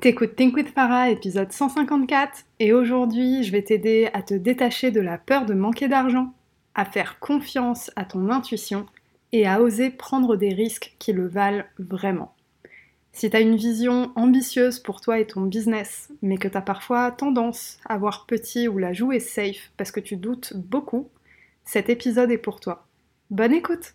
T'écoutes Think with Farah, épisode 154, et aujourd'hui je vais t'aider à te détacher de la peur de manquer d'argent, à faire confiance à ton intuition et à oser prendre des risques qui le valent vraiment. Si t'as une vision ambitieuse pour toi et ton business, mais que t'as parfois tendance à voir petit ou la jouer safe parce que tu doutes beaucoup, cet épisode est pour toi. Bonne écoute!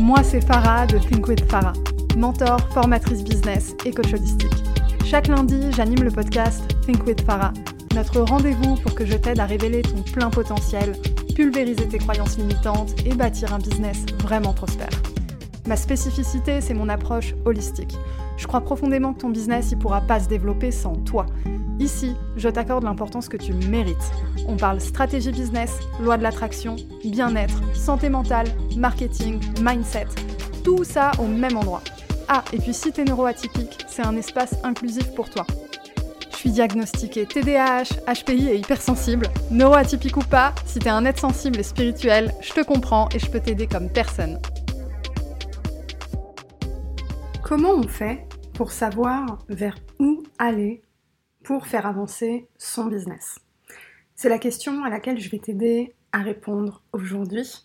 Moi, c'est Farah de Think with Farah, mentor, formatrice business et coach holistique. Chaque lundi, j'anime le podcast Think with Farah, notre rendez-vous pour que je t'aide à révéler ton plein potentiel, pulvériser tes croyances limitantes et bâtir un business vraiment prospère. Ma spécificité, c'est mon approche holistique. Je crois profondément que ton business ne pourra pas se développer sans toi. Ici, je t'accorde l'importance que tu mérites. On parle stratégie business, loi de l'attraction, bien-être, santé mentale, marketing, mindset. Tout ça au même endroit. Ah, et puis si t'es neuroatypique, c'est un espace inclusif pour toi. Je suis diagnostiquée TDAH, HPI et hypersensible. Neuroatypique ou pas, si t'es un être sensible et spirituel, je te comprends et je peux t'aider comme personne. Comment on fait pour savoir vers où aller pour faire avancer son business C'est la question à laquelle je vais t'aider à répondre aujourd'hui.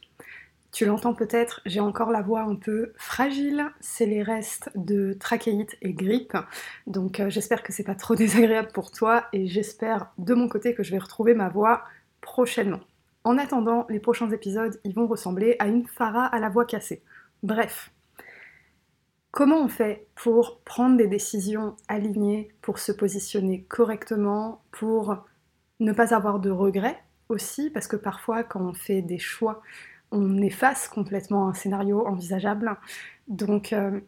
Tu l'entends peut-être, j'ai encore la voix un peu fragile, c'est les restes de trachéite et grippe, donc euh, j'espère que c'est pas trop désagréable pour toi et j'espère de mon côté que je vais retrouver ma voix prochainement. En attendant, les prochains épisodes, ils vont ressembler à une Farah à la voix cassée. Bref, Comment on fait pour prendre des décisions alignées, pour se positionner correctement, pour ne pas avoir de regrets aussi, parce que parfois quand on fait des choix, on efface complètement un scénario envisageable. Donc euh,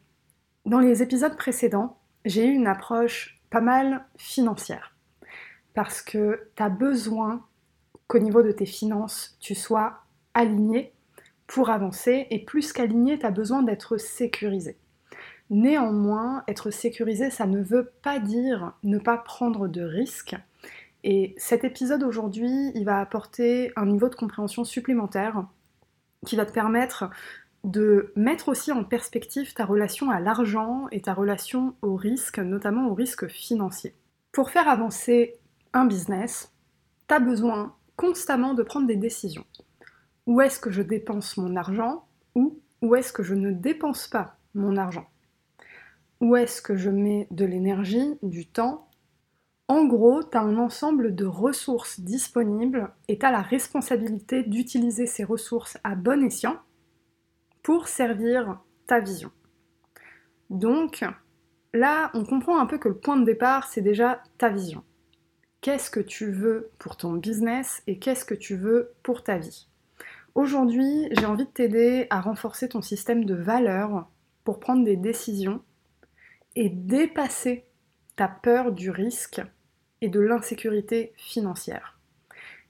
dans les épisodes précédents, j'ai eu une approche pas mal financière, parce que tu as besoin qu'au niveau de tes finances, tu sois aligné pour avancer, et plus qu'aligné, tu as besoin d'être sécurisé. Néanmoins, être sécurisé, ça ne veut pas dire ne pas prendre de risques. Et cet épisode aujourd'hui, il va apporter un niveau de compréhension supplémentaire qui va te permettre de mettre aussi en perspective ta relation à l'argent et ta relation au risque, notamment au risque financier. Pour faire avancer un business, tu as besoin constamment de prendre des décisions. Où est-ce que je dépense mon argent ou où est-ce que je ne dépense pas mon argent? Où est-ce que je mets de l'énergie, du temps? En gros, tu as un ensemble de ressources disponibles et tu as la responsabilité d'utiliser ces ressources à bon escient pour servir ta vision. Donc, là, on comprend un peu que le point de départ, c'est déjà ta vision. Qu'est-ce que tu veux pour ton business et qu'est-ce que tu veux pour ta vie? Aujourd'hui, j'ai envie de t'aider à renforcer ton système de valeurs pour prendre des décisions et dépasser ta peur du risque et de l'insécurité financière.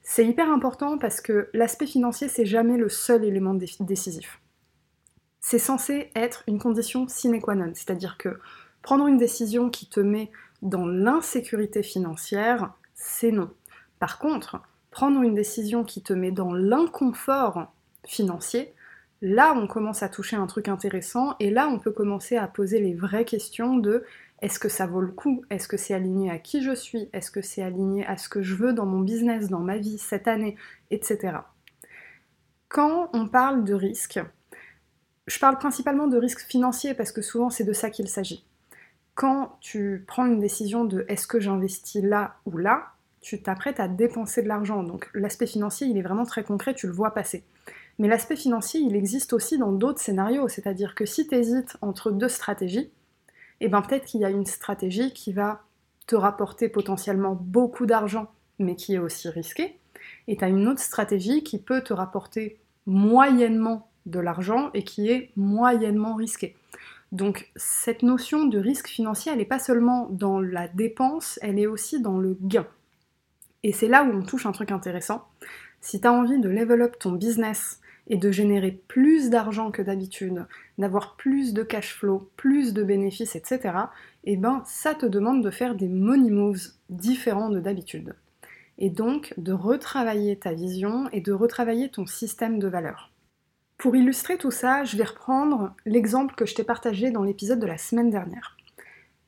C'est hyper important parce que l'aspect financier, c'est jamais le seul élément décisif. C'est censé être une condition sine qua non, c'est-à-dire que prendre une décision qui te met dans l'insécurité financière, c'est non. Par contre, prendre une décision qui te met dans l'inconfort financier, là on commence à toucher un truc intéressant et là on peut commencer à poser les vraies questions de est-ce que ça vaut le coup? Est-ce que c'est aligné à qui je suis? Est-ce que c'est aligné à ce que je veux dans mon business, dans ma vie, cette année, etc. Quand on parle de risque, je parle principalement de risque financier parce que souvent c'est de ça qu'il s'agit. Quand tu prends une décision de est-ce que j'investis là ou là, tu t'apprêtes à dépenser de l'argent. Donc l'aspect financier, il est vraiment très concret, tu le vois passer. Mais l'aspect financier, il existe aussi dans d'autres scénarios, c'est-à-dire que si tu hésites entre deux stratégies, eh ben peut-être qu'il y a une stratégie qui va te rapporter potentiellement beaucoup d'argent, mais qui est aussi risquée, et tu as une autre stratégie qui peut te rapporter moyennement de l'argent et qui est moyennement risquée. Donc cette notion de risque financier, elle n'est pas seulement dans la dépense, elle est aussi dans le gain. Et c'est là où on touche un truc intéressant. Si tu as envie de level up ton business et de générer plus d'argent que d'habitude, d'avoir plus de cash flow, plus de bénéfices, etc., eh ben ça te demande de faire des money moves différents de d'habitude. Et donc de retravailler ta vision et de retravailler ton système de valeurs. Pour illustrer tout ça, je vais reprendre l'exemple que je t'ai partagé dans l'épisode de la semaine dernière.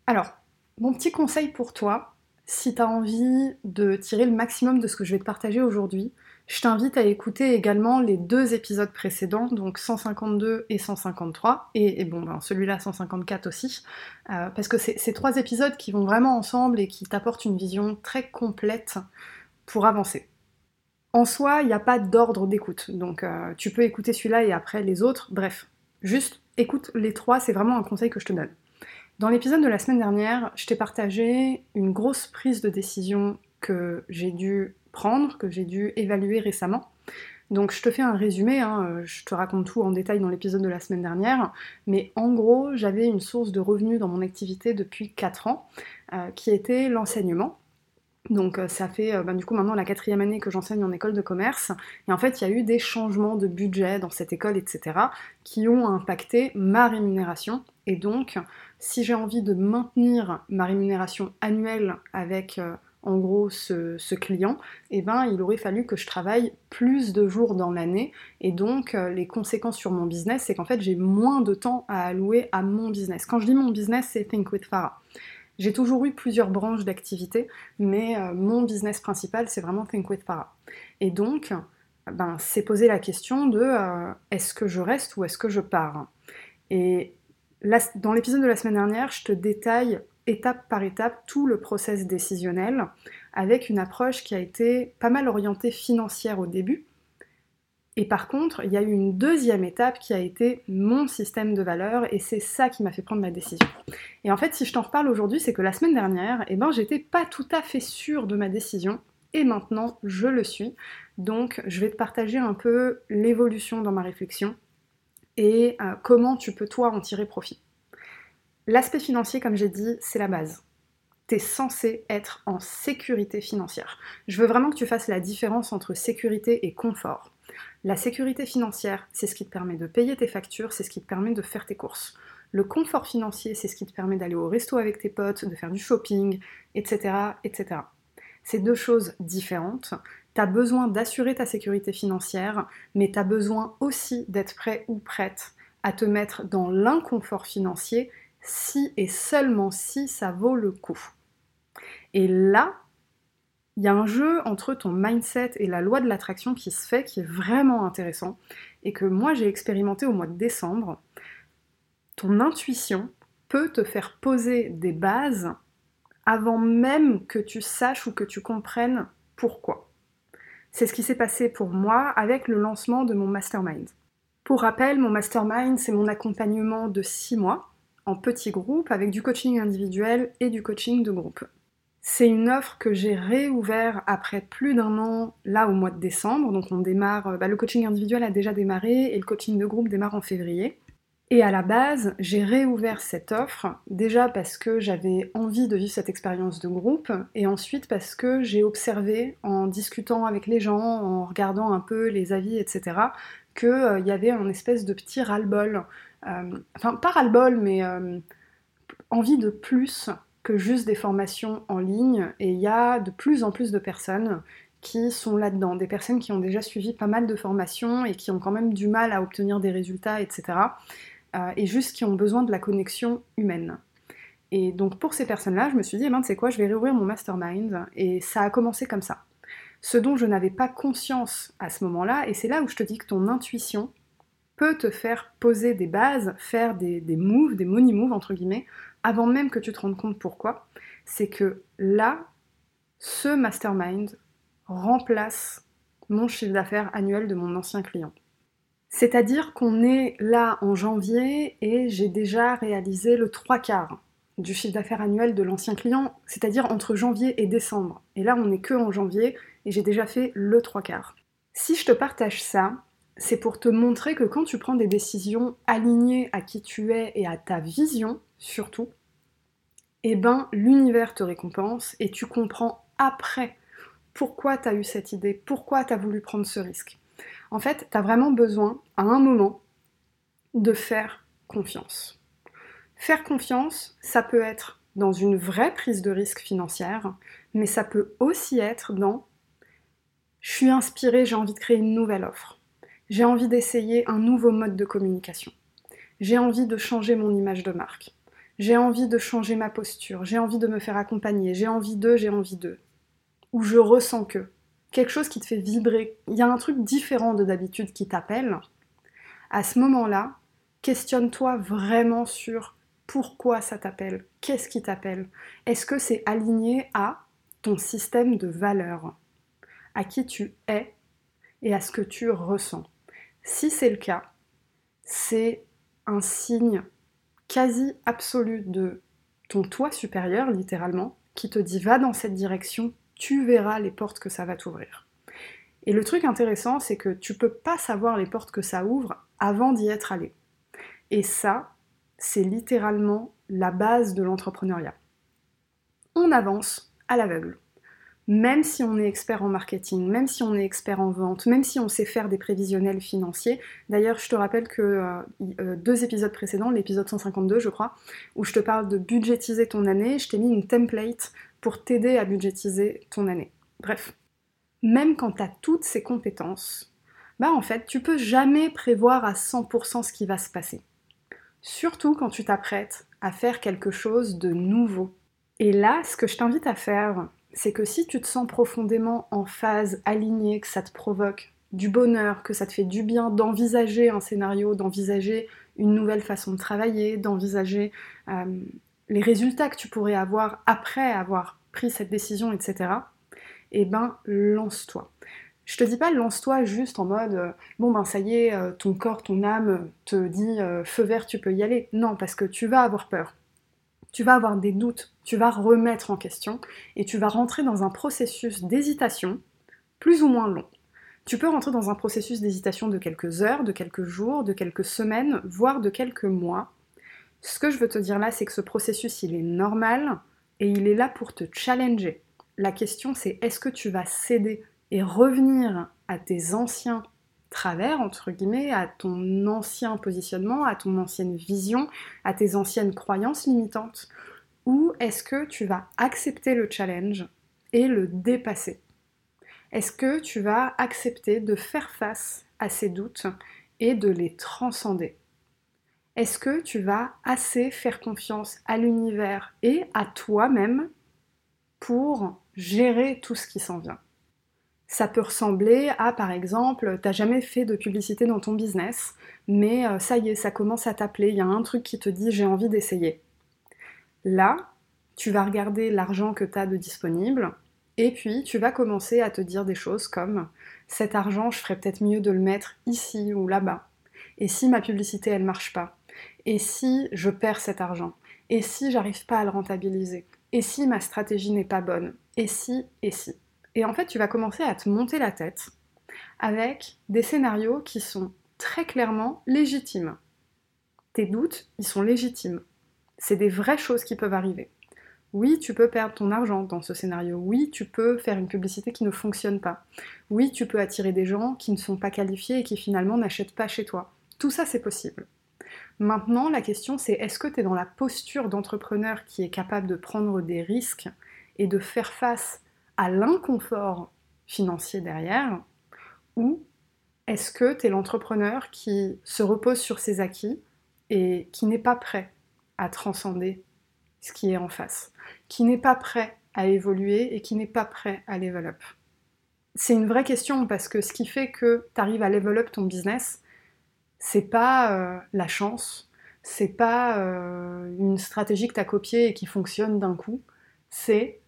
Alors, mon petit conseil pour toi, si tu as envie de tirer le maximum de ce que je vais te partager aujourd'hui, je t'invite à écouter également les deux épisodes précédents, donc 152 et 153, et, bon, ben, celui-là 154 aussi, euh, parce que c'est ces trois épisodes qui vont vraiment ensemble et qui t'apportent une vision très complète pour avancer. En soi, il n'y a pas d'ordre d'écoute, donc euh, tu peux écouter celui-là et après les autres, bref, juste écoute les trois, c'est vraiment un conseil que je te donne. Dans l'épisode de la semaine dernière, je t'ai partagé une grosse prise de décision que j'ai dû que j'ai dû évaluer récemment. Donc je te fais un résumé, hein, je te raconte tout en détail dans l'épisode de la semaine dernière, mais en gros j'avais une source de revenus dans mon activité depuis 4 ans, euh, qui était l'enseignement. Donc euh, ça fait euh, ben, du coup maintenant la quatrième année que j'enseigne en école de commerce. Et en fait, il y a eu des changements de budget dans cette école, etc., qui ont impacté ma rémunération. Et donc, si j'ai envie de maintenir ma rémunération annuelle avec en gros ce, client, eh ben, il aurait fallu que je travaille plus de jours dans l'année. Et donc, les conséquences sur mon business, c'est qu'en fait, j'ai moins de temps à allouer à mon business. Quand je dis mon business, c'est Think with Farah. J'ai toujours eu plusieurs branches d'activité, mais euh, mon business principal, c'est vraiment Think with Para. Et donc, ben, c'est poser la question de euh, est-ce que je reste ou est-ce que je pars? Et dans l'épisode de la semaine dernière, je te détaille étape par étape tout le process décisionnel avec une approche qui a été pas mal orientée financière au début, et par contre, il y a eu une deuxième étape qui a été mon système de valeurs et c'est ça qui m'a fait prendre ma décision. Et en fait, si je t'en reparle aujourd'hui, c'est que la semaine dernière, eh ben, j'étais pas tout à fait sûre de ma décision et maintenant je le suis. Donc, je vais te partager un peu l'évolution dans ma réflexion et euh, comment tu peux toi en tirer profit. L'aspect financier, comme j'ai dit, c'est la base. Tu es censé être en sécurité financière. Je veux vraiment que tu fasses la différence entre sécurité et confort. La sécurité financière, c'est ce qui te permet de payer tes factures, c'est ce qui te permet de faire tes courses. Le confort financier, c'est ce qui te permet d'aller au resto avec tes potes, de faire du shopping, etc. etc. C'est deux choses différentes. Tu as besoin d'assurer ta sécurité financière, mais tu as besoin aussi d'être prêt ou prête à te mettre dans l'inconfort financier si et seulement si ça vaut le coup. Et là, il y a un jeu entre ton mindset et la loi de l'attraction qui se fait, qui est vraiment intéressant, et que moi j'ai expérimenté au mois de décembre. Ton intuition peut te faire poser des bases avant même que tu saches ou que tu comprennes pourquoi. C'est ce qui s'est passé pour moi avec le lancement de mon mastermind. Pour rappel, mon mastermind, c'est mon accompagnement de 6 mois en petits groupes avec du coaching individuel et du coaching de groupe. C'est une offre que j'ai réouvert après plus d'un an, là au mois de décembre. Donc on démarre, euh, bah, le coaching individuel a déjà démarré et le coaching de groupe démarre en février. Et à la base, j'ai réouvert cette offre, déjà parce que j'avais envie de vivre cette expérience de groupe, et ensuite parce que j'ai observé, en discutant avec les gens, en regardant un peu les avis, etc., qu'il euh, y avait un espèce de petit ras-le-bol. Euh, enfin, pas ras-le-bol, mais envie de plus que juste des formations en ligne et il y a de plus en plus de personnes qui sont là-dedans, des personnes qui ont déjà suivi pas mal de formations et qui ont quand même du mal à obtenir des résultats, etc. Euh, et juste qui ont besoin de la connexion humaine. Et donc pour ces personnes-là, je me suis dit, eh ben, tu sais quoi, je vais réouvrir mon mastermind. Et ça a commencé comme ça. Ce dont je n'avais pas conscience à ce moment-là, et c'est là où je te dis que ton intuition peut te faire poser des bases, faire des, moves, des money moves entre guillemets, avant même que tu te rendes compte pourquoi, c'est que là, ce mastermind remplace mon chiffre d'affaires annuel de mon ancien client. C'est-à-dire qu'on est là en janvier et j'ai déjà réalisé le trois quarts du chiffre d'affaires annuel de l'ancien client, c'est-à-dire entre janvier et décembre. Et là, on n'est que en janvier et j'ai déjà fait le trois quarts. Si je te partage ça, c'est pour te montrer que quand tu prends des décisions alignées à qui tu es et à ta vision, surtout, eh ben l'univers te récompense et tu comprends après pourquoi tu as eu cette idée, pourquoi tu as voulu prendre ce risque. En fait, tu as vraiment besoin, à un moment, de faire confiance. Faire confiance, ça peut être dans une vraie prise de risque financière, mais ça peut aussi être dans je suis inspirée, j'ai envie de créer une nouvelle offre. J'ai envie d'essayer un nouveau mode de communication. J'ai envie de changer mon image de marque. J'ai envie de changer ma posture. J'ai envie de me faire accompagner. J'ai envie d'eux, j'ai envie d'eux. Ou je ressens que. Quelque chose qui te fait vibrer. Il y a un truc différent de d'habitude qui t'appelle. À ce moment-là, questionne-toi vraiment sur pourquoi ça t'appelle, qu'est-ce qui t'appelle? Est-ce que c'est aligné à ton système de valeurs, à qui tu es et à ce que tu ressens Si c'est le cas, c'est un signe quasi absolu de ton toi supérieur, littéralement, qui te dit va dans cette direction, tu verras les portes que ça va t'ouvrir. Et le truc intéressant, c'est que tu peux pas savoir les portes que ça ouvre avant d'y être allé. Et ça, c'est littéralement la base de l'entrepreneuriat. On avance à l'aveugle. Même si on est expert en marketing, même si on est expert en vente, même si on sait faire des prévisionnels financiers. D'ailleurs, je te rappelle que euh, euh, deux épisodes précédents, l'épisode 152 je crois, où je te parle de budgétiser ton année, je t'ai mis une template pour t'aider à budgétiser ton année. Bref, même quand tu as toutes ces compétences, bah en fait, tu peux jamais prévoir à 100% ce qui va se passer. Surtout quand tu t'apprêtes à faire quelque chose de nouveau. Et là, ce que je t'invite à faire, c'est que si tu te sens profondément en phase, alignée, que ça te provoque du bonheur, que ça te fait du bien d'envisager un scénario, d'envisager une nouvelle façon de travailler, d'envisager euh, les résultats que tu pourrais avoir après avoir pris cette décision, etc., eh ben lance-toi. Je te dis pas lance-toi juste en mode euh, bon ben ça y est, euh, ton corps, ton âme te dit feu vert, tu peux y aller. Non, parce que tu vas avoir peur. Tu vas avoir des doutes, tu vas remettre en question et tu vas rentrer dans un processus d'hésitation plus ou moins long. Tu peux rentrer dans un processus d'hésitation de quelques heures, de quelques jours, de quelques semaines, voire de quelques mois. Ce que je veux te dire là, c'est que ce processus, il est normal et il est là pour te challenger. La question, c'est est-ce que tu vas céder et revenir à tes anciens travers, entre guillemets, à ton ancien positionnement, à ton ancienne vision, à tes anciennes croyances limitantes. Ou est-ce que tu vas accepter le challenge et le dépasser? Est-ce que tu vas accepter de faire face à ces doutes et de les transcender? Est-ce que tu vas assez faire confiance à l'univers et à toi-même pour gérer tout ce qui s'en vient? Ça peut ressembler à, par exemple, t'as jamais fait de publicité dans ton business, mais euh, ça y est, ça commence à t'appeler, il y a un truc qui te dit j'ai envie d'essayer. Là, tu vas regarder l'argent que tu as de disponible, et puis tu vas commencer à te dire des choses comme cet argent, je ferais peut-être mieux de le mettre ici ou là-bas. Et si ma publicité, elle marche pas? Et si je perds cet argent? Et si j'arrive pas à le rentabiliser? Et si ma stratégie n'est pas bonne? Et si Et si? Et en fait, tu vas commencer à te monter la tête avec des scénarios qui sont très clairement légitimes. Tes doutes, ils sont légitimes. C'est des vraies choses qui peuvent arriver. Oui, tu peux perdre ton argent dans ce scénario. Oui, tu peux faire une publicité qui ne fonctionne pas. Oui, tu peux attirer des gens qui ne sont pas qualifiés et qui finalement n'achètent pas chez toi. Tout ça, c'est possible. Maintenant, la question, c'est est-ce que tu es dans la posture d'entrepreneur qui est capable de prendre des risques et de faire face à l'inconfort financier derrière ou est-ce que tu es l'entrepreneur qui se repose sur ses acquis et qui n'est pas prêt à transcender ce qui est en face, qui n'est pas prêt à évoluer et qui n'est pas prêt à level up? C'est une vraie question parce que ce qui fait que tu arrives à level up ton business, c'est pas euh, la chance, c'est pas euh, une stratégie que tu as copiée et qui fonctionne d'un coup, c'est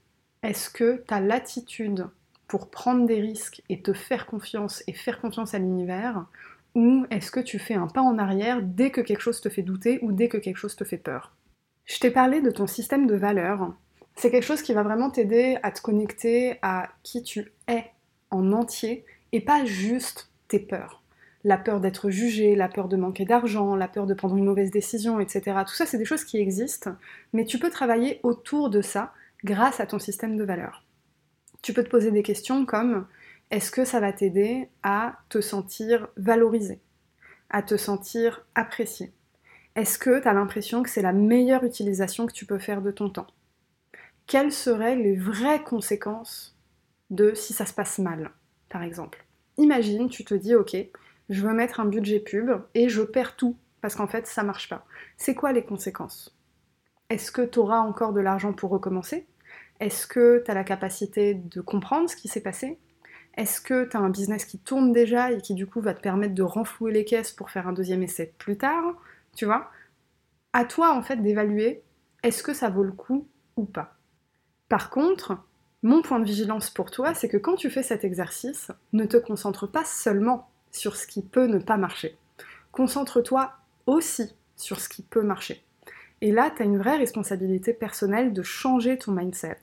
est-ce que tu as l'attitude pour prendre des risques et te faire confiance et faire confiance à l'univers ou est-ce que tu fais un pas en arrière dès que quelque chose te fait douter ou dès que quelque chose te fait peur? Je t'ai parlé de ton système de valeurs. C'est quelque chose qui va vraiment t'aider à te connecter à qui tu es en entier et pas juste tes peurs. la peur d'être jugé, la peur de manquer d'argent, la peur de prendre une mauvaise décision, etc. Tout ça, c'est des choses qui existent, mais tu peux travailler autour de ça grâce à ton système de valeurs. Tu peux te poser des questions comme est-ce que ça va t'aider à te sentir valorisé, à te sentir apprécié? Est-ce que tu as l'impression que c'est la meilleure utilisation que tu peux faire de ton temps? Quelles seraient les vraies conséquences de si ça se passe mal, par exemple? Imagine, tu te dis, ok, je veux mettre un budget pub et je perds tout parce qu'en fait ça marche pas. C'est quoi les conséquences? Est-ce que tu auras encore de l'argent pour recommencer? Est-ce que tu as la capacité de comprendre ce qui s'est passé? Est-ce que tu as un business qui tourne déjà et qui du coup va te permettre de renflouer les caisses pour faire un deuxième essai plus tard? Tu vois? À toi en fait d'évaluer est-ce que ça vaut le coup ou pas? Par contre, mon point de vigilance pour toi, c'est que quand tu fais cet exercice, ne te concentre pas seulement sur ce qui peut ne pas marcher. Concentre-toi aussi sur ce qui peut marcher. Et là, tu as une vraie responsabilité personnelle de changer ton mindset.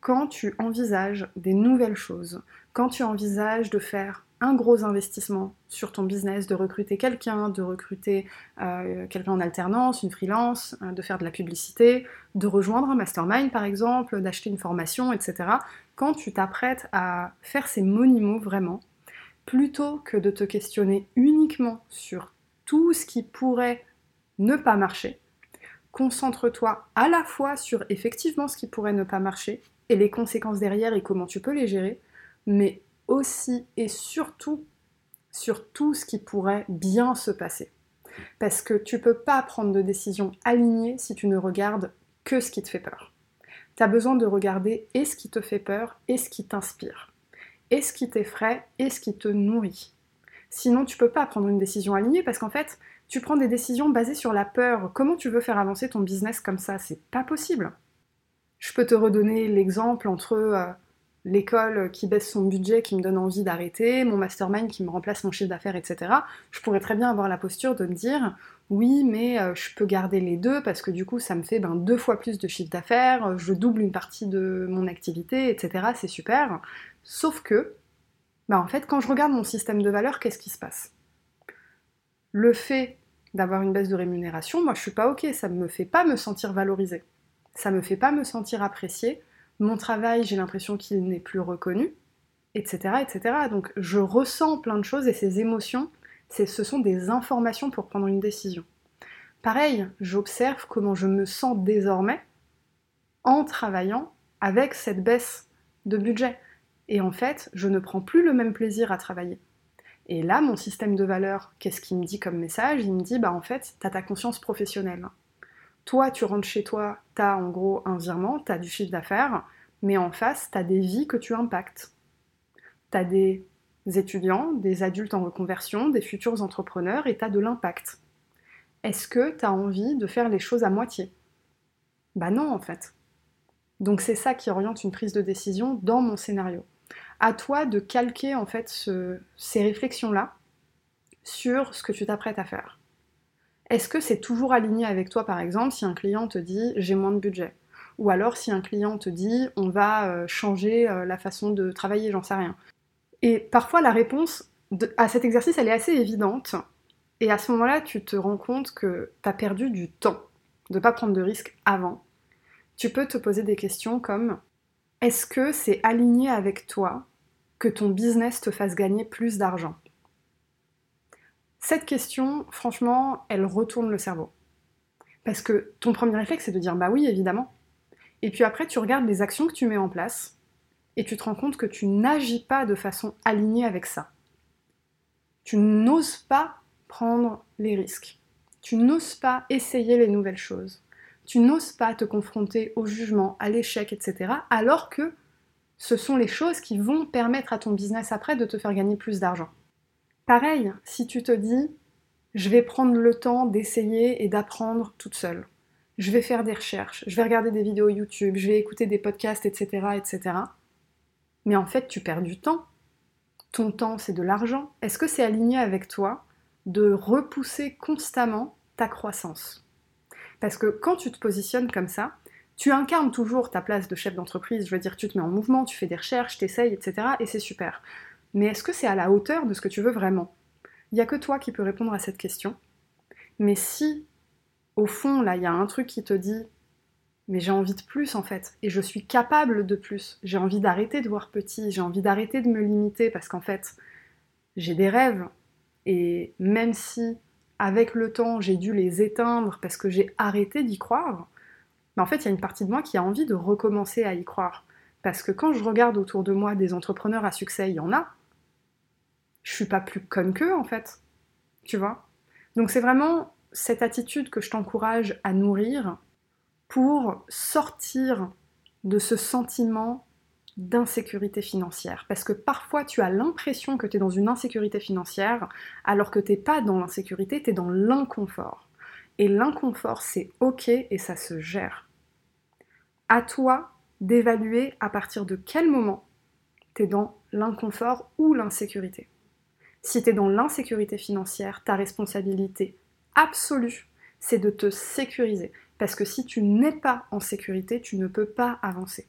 Quand tu envisages des nouvelles choses, quand tu envisages de faire un gros investissement sur ton business, de recruter quelqu'un, de recruter euh, quelqu'un en alternance, une freelance, euh, de faire de la publicité, de rejoindre un mastermind par exemple, d'acheter une formation, etc. Quand tu t'apprêtes à faire ces money vraiment, plutôt que de te questionner uniquement sur tout ce qui pourrait ne pas marcher, concentre-toi à la fois sur effectivement ce qui pourrait ne pas marcher et les conséquences derrière et comment tu peux les gérer, mais aussi et surtout sur tout ce qui pourrait bien se passer. Parce que tu peux pas prendre de décision alignée si tu ne regardes que ce qui te fait peur. Tu as besoin de regarder et ce qui te fait peur et ce qui t'inspire et ce qui t'effraie et ce qui te nourrit. Sinon, tu peux pas prendre une décision alignée parce qu'en fait, tu prends des décisions basées sur la peur. Comment tu veux faire avancer ton business comme ça? C'est pas possible. Je peux te redonner l'exemple entre euh, l'école qui baisse son budget, qui me donne envie d'arrêter, mon mastermind qui me remplace mon chiffre d'affaires, etc. Je pourrais très bien avoir la posture de me dire oui, mais euh, je peux garder les deux parce que du coup ça me fait ben, deux fois plus de chiffre d'affaires, je double une partie de mon activité, etc. C'est super. Sauf que, bah en fait, quand je regarde mon système de valeurs, qu'est-ce qui se passe? Le fait d'avoir une baisse de rémunération, moi je suis pas ok, ça ne me fait pas me sentir valorisée. Ça me fait pas me sentir appréciée. Mon travail, j'ai l'impression qu'il n'est plus reconnu, etc., etc. Donc je ressens plein de choses et ces émotions, ce sont des informations pour prendre une décision. Pareil, j'observe comment je me sens désormais en travaillant avec cette baisse de budget. Et en fait, je ne prends plus le même plaisir à travailler. Et là, mon système de valeurs, qu'est-ce qu'il me dit comme message? Il me dit, bah en fait, tu as ta conscience professionnelle. Toi, tu rentres chez toi, tu as en gros un virement, tu as du chiffre d'affaires, mais en face, tu as des vies que tu impactes. Tu as des étudiants, des adultes en reconversion, des futurs entrepreneurs, et tu as de l'impact. Est-ce que tu as envie de faire les choses à moitié? Bah non, en fait. Donc c'est ça qui oriente une prise de décision dans mon scénario à toi de calquer en fait ces réflexions-là sur ce que tu t'apprêtes à faire. Est-ce que c'est toujours aligné avec toi par exemple si un client te dit j'ai moins de budget? Ou alors si un client te dit on va euh, changer euh, la façon de travailler, j'en sais rien. Et parfois la réponse à cet exercice elle est assez évidente et à ce moment-là tu te rends compte que tu as perdu du temps de ne pas prendre de risques avant. Tu peux te poser des questions comme est-ce que c'est aligné avec toi que ton business te fasse gagner plus d'argent Cette question, franchement, elle retourne le cerveau. Parce que ton premier réflexe, c'est de dire bah oui, évidemment. Et puis après, tu regardes les actions que tu mets en place et tu te rends compte que tu n'agis pas de façon alignée avec ça. Tu n'oses pas prendre les risques. Tu n'oses pas essayer les nouvelles choses. Tu n'oses pas te confronter au jugement, à l'échec, etc. Alors que ce sont les choses qui vont permettre à ton business après de te faire gagner plus d'argent. Pareil, si tu te dis, je vais prendre le temps d'essayer et d'apprendre toute seule. Je vais faire des recherches, je vais regarder des vidéos YouTube, je vais écouter des podcasts, etc., etc. Mais en fait, tu perds du temps. Ton temps, c'est de l'argent. Est-ce que c'est aligné avec toi de repousser constamment ta croissance? Parce que quand tu te positionnes comme ça, tu incarnes toujours ta place de chef d'entreprise, je veux dire, tu te mets en mouvement, tu fais des recherches, t'essayes, etc. Et c'est super. Mais est-ce que c'est à la hauteur de ce que tu veux vraiment? Il n'y a que toi qui peux répondre à cette question. Mais si, au fond, là, il y a un truc qui te dit mais j'ai envie de plus en fait, et je suis capable de plus, j'ai envie d'arrêter de voir petit, j'ai envie d'arrêter de me limiter parce qu'en fait, j'ai des rêves, et même si avec le temps j'ai dû les éteindre parce que j'ai arrêté d'y croire, mais en fait, il y a une partie de moi qui a envie de recommencer à y croire. Parce que quand je regarde autour de moi des entrepreneurs à succès, il y en a. Je suis pas plus conne qu'eux en fait. Tu vois? Donc c'est vraiment cette attitude que je t'encourage à nourrir pour sortir de ce sentiment d'insécurité financière. Parce que parfois tu as l'impression que tu es dans une insécurité financière alors que tu n'es pas dans l'insécurité, tu es dans l'inconfort. Et l'inconfort, c'est ok et ça se gère. À toi d'évaluer à partir de quel moment tu es dans l'inconfort ou l'insécurité. Si tu es dans l'insécurité financière, ta responsabilité absolue, c'est de te sécuriser. Parce que si tu n'es pas en sécurité, tu ne peux pas avancer.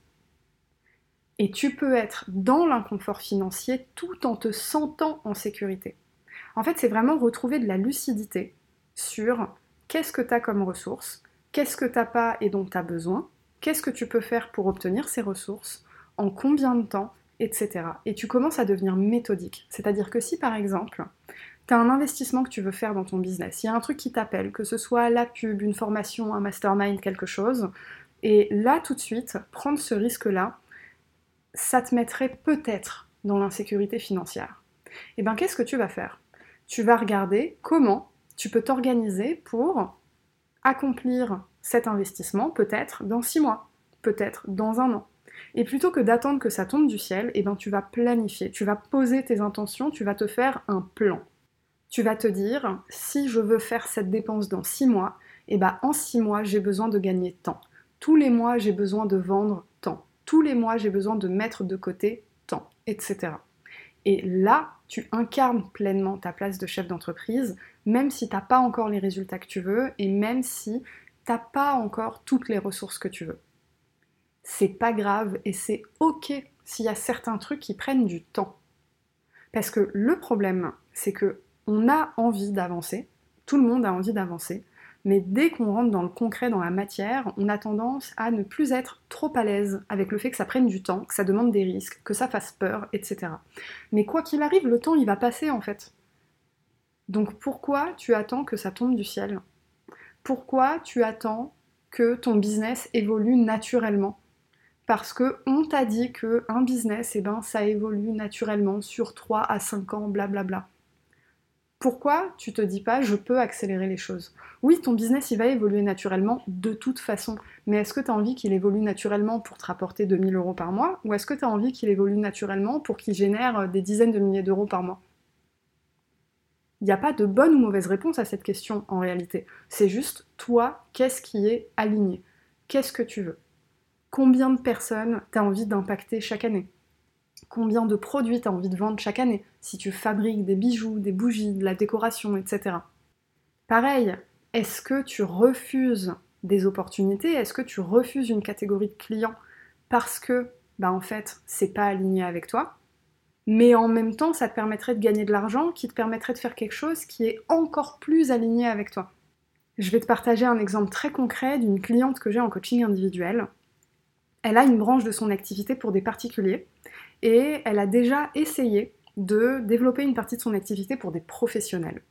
Et tu peux être dans l'inconfort financier tout en te sentant en sécurité. En fait, c'est vraiment retrouver de la lucidité sur qu'est-ce que tu as comme ressources, qu'est-ce que tu n'as pas et dont tu as besoin, qu'est-ce que tu peux faire pour obtenir ces ressources, en combien de temps, etc. Et tu commences à devenir méthodique. C'est-à-dire que si par exemple, tu as un investissement que tu veux faire dans ton business, il y a un truc qui t'appelle, que ce soit la pub, une formation, un mastermind, quelque chose, et là tout de suite, prendre ce risque-là, ça te mettrait peut-être dans l'insécurité financière. Et eh bien qu'est-ce que tu vas faire? Tu vas regarder comment tu peux t'organiser pour accomplir cet investissement peut-être dans six mois, peut-être dans un an. Et plutôt que d'attendre que ça tombe du ciel, eh ben tu vas planifier, tu vas poser tes intentions, tu vas te faire un plan tu vas te dire, si je veux faire cette dépense dans 6 mois, eh ben en 6 mois, j'ai besoin de gagner tant. Tous les mois, j'ai besoin de vendre tant. Tous les mois, j'ai besoin de mettre de côté tant, etc. Et là, tu incarnes pleinement ta place de chef d'entreprise, même si tu n'as pas encore les résultats que tu veux et même si tu n'as pas encore toutes les ressources que tu veux. C'est pas grave et c'est ok s'il y a certains trucs qui prennent du temps. Parce que le problème, c'est que on a envie d'avancer, tout le monde a envie d'avancer, mais dès qu'on rentre dans le concret, dans la matière, on a tendance à ne plus être trop à l'aise avec le fait que ça prenne du temps, que ça demande des risques, que ça fasse peur, etc. Mais quoi qu'il arrive, le temps il va passer en fait. Donc pourquoi tu attends que ça tombe du ciel? Pourquoi tu attends que ton business évolue naturellement? Parce que on t'a dit que un business, eh ben, ça évolue naturellement sur 3 à 5 ans, blablabla. Bla bla. Pourquoi tu te dis pas je peux accélérer les choses? Oui, ton business il va évoluer naturellement de toute façon, mais est-ce que tu as envie qu'il évolue naturellement pour te rapporter 2000 euros par mois? Ou est-ce que tu as envie qu'il évolue naturellement pour qu'il génère des dizaines de milliers d'euros par mois? Il n'y a pas de bonne ou mauvaise réponse à cette question en réalité. C'est juste toi, qu'est-ce qui est aligné? Qu'est-ce que tu veux? Combien de personnes tu as envie d'impacter chaque année? Combien de produits tu as envie de vendre chaque année, si tu fabriques des bijoux, des bougies, de la décoration, etc. Pareil, est-ce que tu refuses des opportunités? Est-ce que tu refuses une catégorie de clients parce que, bah en fait, c'est pas aligné avec toi? Mais en même temps, ça te permettrait de gagner de l'argent qui te permettrait de faire quelque chose qui est encore plus aligné avec toi. Je vais te partager un exemple très concret d'une cliente que j'ai en coaching individuel. Elle a une branche de son activité pour des particuliers et elle a déjà essayé de développer une partie de son activité pour des professionnels.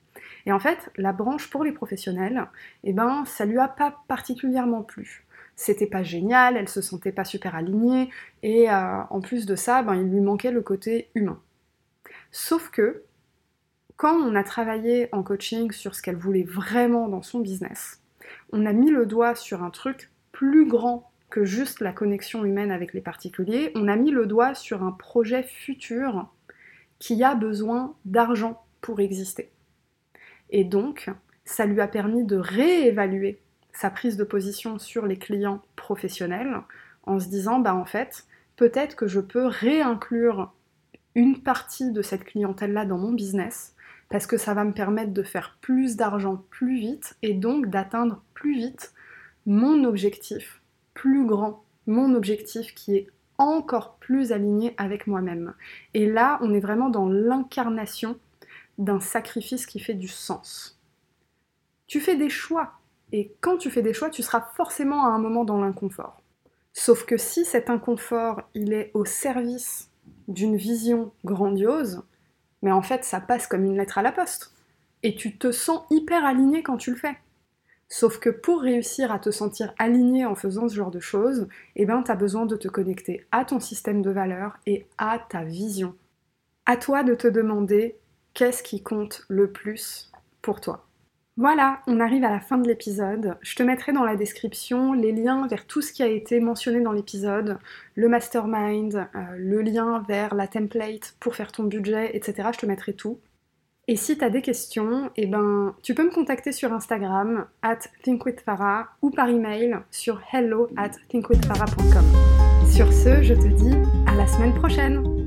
Et en fait, la branche pour les professionnels, eh ben, ça lui a pas particulièrement plu. C'était pas génial, elle se sentait pas super alignée, et euh, en plus de ça, ben, il lui manquait le côté humain. Sauf que, quand on a travaillé en coaching sur ce qu'elle voulait vraiment dans son business, on a mis le doigt sur un truc plus grand que juste la connexion humaine avec les particuliers, on a mis le doigt sur un projet futur qui a besoin d'argent pour exister. Et donc, ça lui a permis de réévaluer sa prise de position sur les clients professionnels en se disant, bah en fait, peut-être que je peux réinclure une partie de cette clientèle-là dans mon business parce que ça va me permettre de faire plus d'argent plus vite et donc d'atteindre plus vite mon objectif plus grand, mon objectif qui est encore plus aligné avec moi-même. Et là, on est vraiment dans l'incarnation d'un sacrifice qui fait du sens. Tu fais des choix, et quand tu fais des choix, tu seras forcément à un moment dans l'inconfort. Sauf que si cet inconfort, il est au service d'une vision grandiose, mais en fait ça passe comme une lettre à la poste. Et tu te sens hyper aligné quand tu le fais. Sauf que pour réussir à te sentir aligné en faisant ce genre de choses, eh ben, tu as besoin de te connecter à ton système de valeurs et à ta vision. À toi de te demander qu'est-ce qui compte le plus pour toi. Voilà, on arrive à la fin de l'épisode. Je te mettrai dans la description les liens vers tout ce qui a été mentionné dans l'épisode, le mastermind, euh, le lien vers la template pour faire ton budget, etc. Je te mettrai tout. Et si tu as des questions, eh ben, tu peux me contacter sur Instagram, at thinkwithfarah, ou par email sur hello at thinkwithfarah.com. Sur ce, je te dis à la semaine prochaine